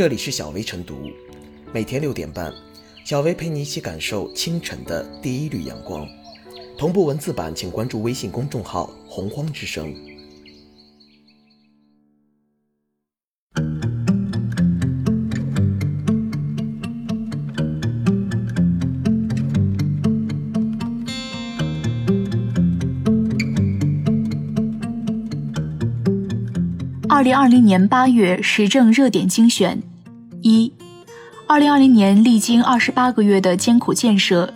这里是小薇晨读，每天六点半，小薇陪你一起感受清晨的第一缕阳光。同步文字版，请关注微信公众号“洪荒之声”。二零二零年八月时政热点精选：一、二零二零年历经二十八个月的艰苦建设，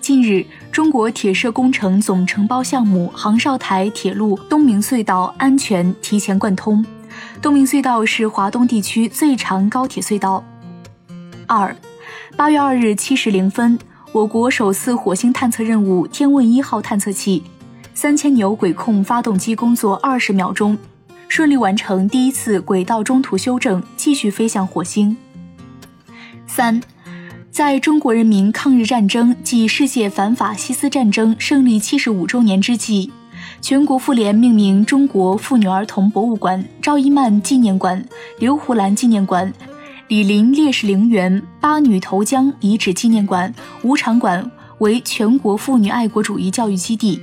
近日，中国铁设工程总承包项目杭绍台铁路东明隧道安全提前贯通。东明隧道是华东地区最长高铁隧道。二、八月二日七时零分，我国首次火星探测任务“天问一号”探测器三千牛轨控发动机工作二十秒钟。顺利完成第一次轨道中途修正，继续飞向火星。三，在中国人民抗日战争暨世界反法西斯战争胜利七十五周年之际，全国妇联命名中国妇女儿童博物馆、赵一曼纪念馆、刘胡兰纪念馆、李林烈士陵园、八女投江遗址纪念馆、吴场馆为全国妇女爱国主义教育基地。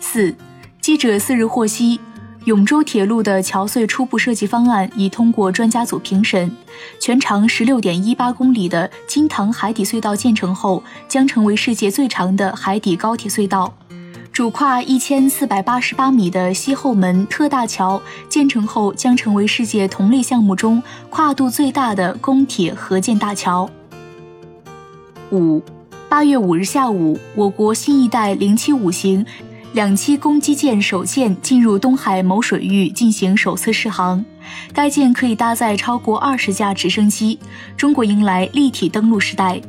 四。记者四日获悉，永州铁路的桥隧初步设计方案已通过专家组评审，全长十六点一八公里的金塘海底隧道建成后，将成为世界最长的海底高铁隧道。主跨一千四百八十八米的西后门特大桥建成后，将成为世界同类项目中跨度最大的公铁合建大桥。五，八月五日下午，我国新一代零七五型。两栖攻击舰首舰进入东海某水域进行首次试航，该舰可以搭载超过二十架直升机。中国迎来立体登陆时代。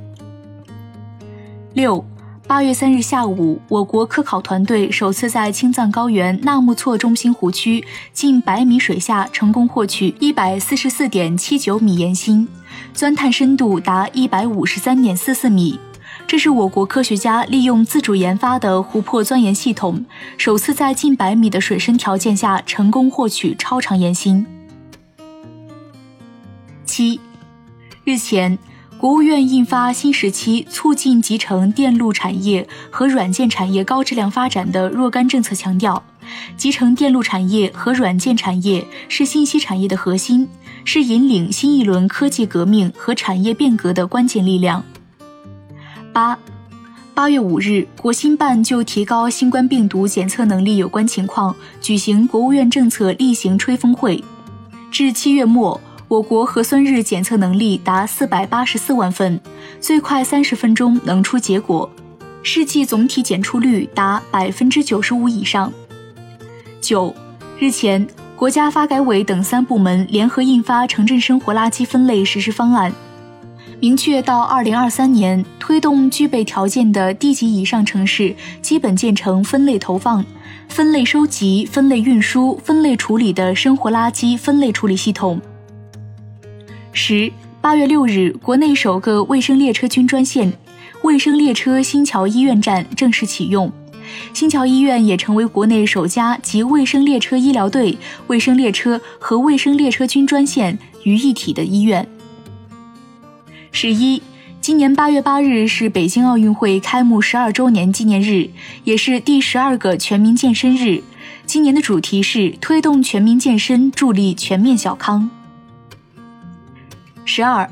六，八月三日下午，我国科考团队首次在青藏高原纳木错中心湖区近百米水下成功获取一百四十四点七九米岩芯，钻探深度达一百五十三点四四米。这是我国科学家利用自主研发的湖泊钻研系统，首次在近百米的水深条件下成功获取超长岩芯。七，日前，国务院印发新时期促进集成电路产业和软件产业高质量发展的若干政策，强调，集成电路产业和软件产业是信息产业的核心，是引领新一轮科技革命和产业变革的关键力量。八，八月五日，国新办就提高新冠病毒检测能力有关情况举行国务院政策例行吹风会。至七月末，我国核酸日检测能力达四百八十四万份，最快三十分钟能出结果，试剂总体检出率达百分之九十五以上。九，日前，国家发改委等三部门联合印发城镇生活垃圾分类实施方案。明确到二零二三年，推动具备条件的地级以上城市基本建成分类投放、分类收集、分类运输、分类处理的生活垃圾分类处理系统。十八月六日，国内首个卫生列车军专线——卫生列车新桥医院站正式启用，新桥医院也成为国内首家集卫生列车医疗队、卫生列车和卫生列车军专线于一体的医院。十一，今年八月八日是北京奥运会开幕十二周年纪念日，也是第十二个全民健身日。今年的主题是推动全民健身，助力全面小康。十二，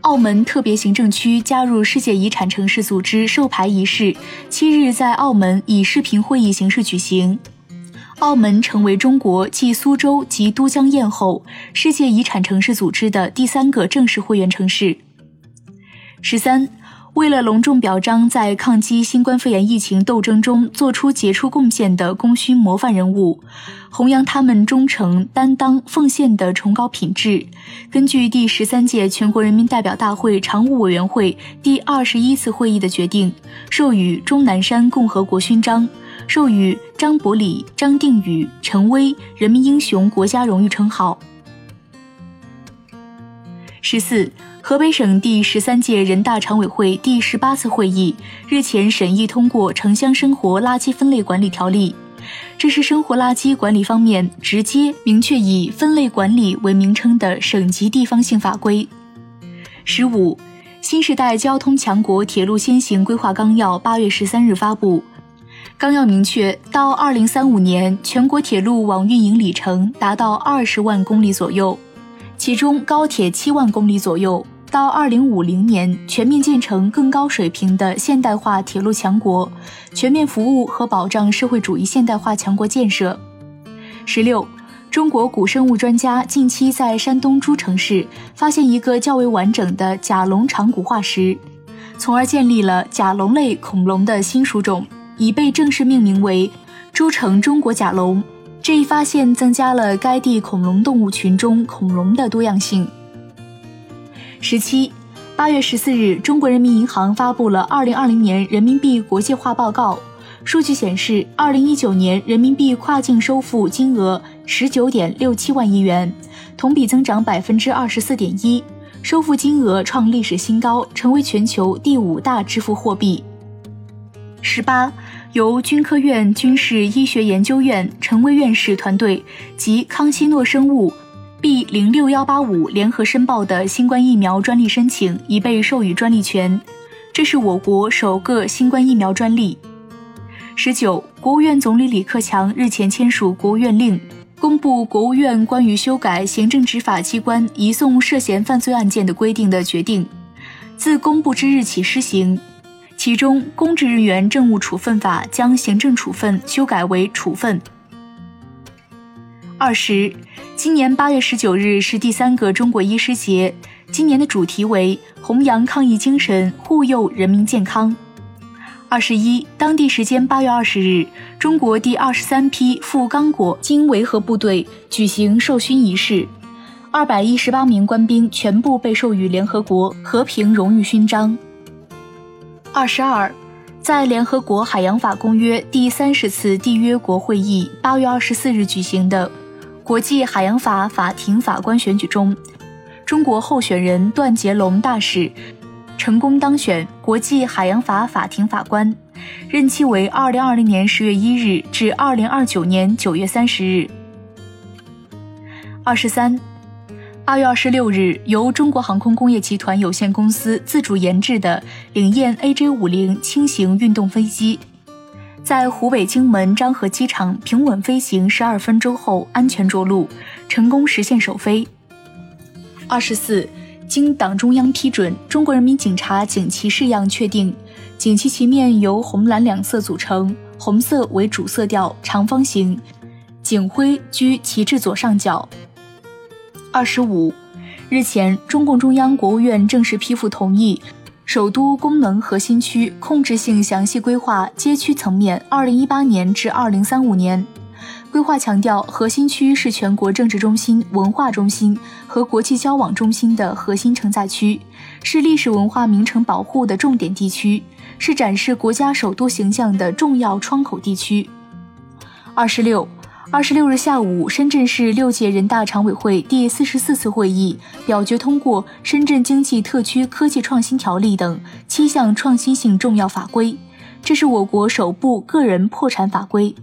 澳门特别行政区加入世界遗产城市组织授牌仪式七日在澳门以视频会议形式举行，澳门成为中国继苏州及都江堰后，世界遗产城市组织的第三个正式会员城市。十三，为了隆重表彰在抗击新冠肺炎疫情斗争中做出杰出贡献的功勋模范人物，弘扬他们忠诚、担当、奉献的崇高品质，根据第十三届全国人民代表大会常务委员会第二十一次会议的决定，授予钟南山共和国勋章，授予张伯礼、张定宇、陈薇人民英雄国家荣誉称号。十四。河北省第十三届人大常委会第十八次会议日前审议通过《城乡生活垃圾分类管理条例》。这是生活垃圾管理方面直接明确以分类管理为名称的省级地方性法规。十五，新时代交通强国铁路先行规划纲要八月十三日发布。纲要明确，到二零三五年，全国铁路网运营里程达到二十万公里左右，其中高铁七万公里左右。到二零五零年，全面建成更高水平的现代化铁路强国，全面服务和保障社会主义现代化强国建设。十六，中国古生物专家近期在山东诸城市发现一个较为完整的甲龙长骨化石，从而建立了甲龙类恐龙的新属种，已被正式命名为诸城中国甲龙。这一发现增加了该地恐龙动物群中恐龙的多样性。十七，八月十四日，中国人民银行发布了二零二零年人民币国际化报告。数据显示，二零一九年人民币跨境收付金额十九点六七万亿元，同比增长百分之二十四点一，收付金额创历史新高，成为全球第五大支付货币。十八，由军科院军事医学研究院陈薇院士团队及康希诺生物。B 零六幺八五联合申报的新冠疫苗专利申请已被授予专利权，这是我国首个新冠疫苗专利。十九，国务院总理李克强日前签署国务院令，公布国务院关于修改行政执法机关移送涉嫌犯罪案件的规定的决定，自公布之日起施行。其中，公职人员政务处分法将行政处分修改为处分。二十，今年八月十九日是第三个中国医师节，今年的主题为弘扬抗疫精神，护佑人民健康。二十一，当地时间八月二十日，中国第二十三批赴刚果经维和部队举行授勋仪式，二百一十八名官兵全部被授予联合国和平荣誉勋章。二十二。在联合国海洋法公约第三十次缔约国会议八月二十四日举行的。国际海洋法法庭法官选举中，中国候选人段杰龙大使成功当选国际海洋法法庭法官，任期为二零二零年十月一日至二零二九年九月三十日。二十三，二月二十六日，由中国航空工业集团有限公司自主研制的领燕 AJ 五零轻型运动飞机。在湖北荆门漳河机场平稳飞行十二分钟后，安全着陆，成功实现首飞。二十四，经党中央批准，中国人民警察警旗式样确定，警旗旗面由红蓝两色组成，红色为主色调，长方形，警徽居旗帜左上角。二十五，日前，中共中央、国务院正式批复同意。首都功能核心区控制性详细规划街区层面，二零一八年至二零三五年规划强调，核心区是全国政治中心、文化中心和国际交往中心的核心承载区，是历史文化名城保护的重点地区，是展示国家首都形象的重要窗口地区。二十六。二十六日下午，深圳市六届人大常委会第四十四次会议表决通过《深圳经济特区科技创新条例》等七项创新性重要法规，这是我国首部个人破产法规。